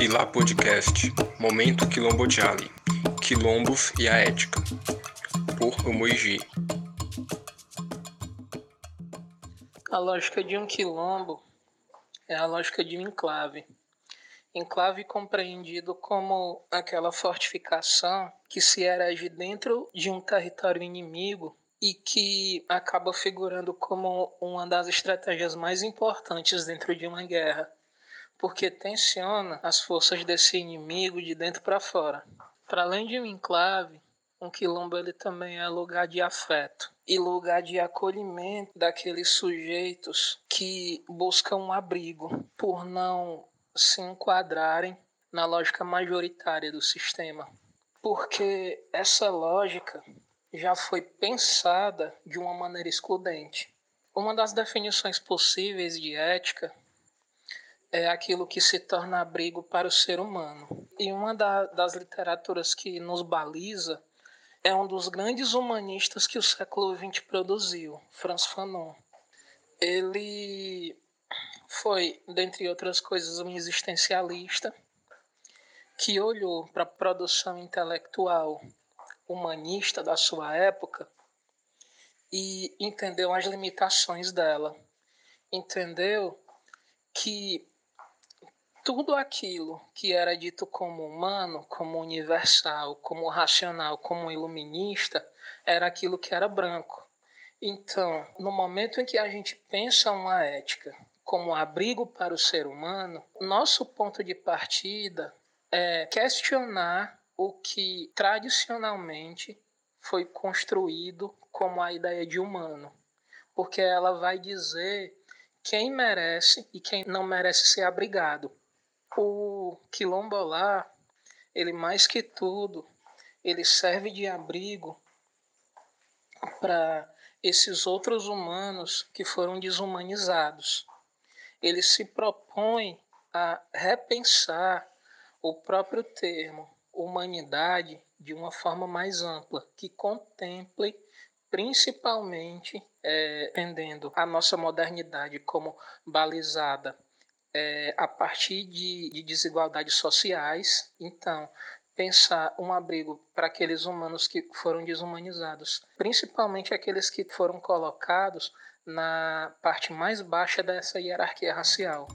Ilá Podcast, Momento Quilombo Jali, Quilombos e a Ética, por Moiji. A lógica de um quilombo é a lógica de um enclave. Enclave compreendido como aquela fortificação que se erege dentro de um território inimigo e que acaba figurando como uma das estratégias mais importantes dentro de uma guerra, porque tensiona as forças desse inimigo de dentro para fora. Para além de um enclave, um quilombo ele também é lugar de afeto e lugar de acolhimento daqueles sujeitos que buscam um abrigo por não se enquadrarem na lógica majoritária do sistema. Porque essa lógica já foi pensada de uma maneira excludente. Uma das definições possíveis de ética é aquilo que se torna abrigo para o ser humano. E uma da, das literaturas que nos baliza é um dos grandes humanistas que o século XX produziu, Franz Fanon. Ele foi, dentre outras coisas, um existencialista que olhou para a produção intelectual humanista da sua época e entendeu as limitações dela. Entendeu que tudo aquilo que era dito como humano, como universal, como racional, como iluminista, era aquilo que era branco. Então, no momento em que a gente pensa uma ética como abrigo para o ser humano, nosso ponto de partida é questionar o que tradicionalmente foi construído como a ideia de humano, porque ela vai dizer quem merece e quem não merece ser abrigado. O quilombolar, ele mais que tudo, ele serve de abrigo para esses outros humanos que foram desumanizados. Ele se propõe a repensar o próprio termo humanidade de uma forma mais ampla, que contemple principalmente é, entendendo a nossa modernidade como balizada é, a partir de, de desigualdades sociais. Então, pensar um abrigo para aqueles humanos que foram desumanizados, principalmente aqueles que foram colocados na parte mais baixa dessa hierarquia racial.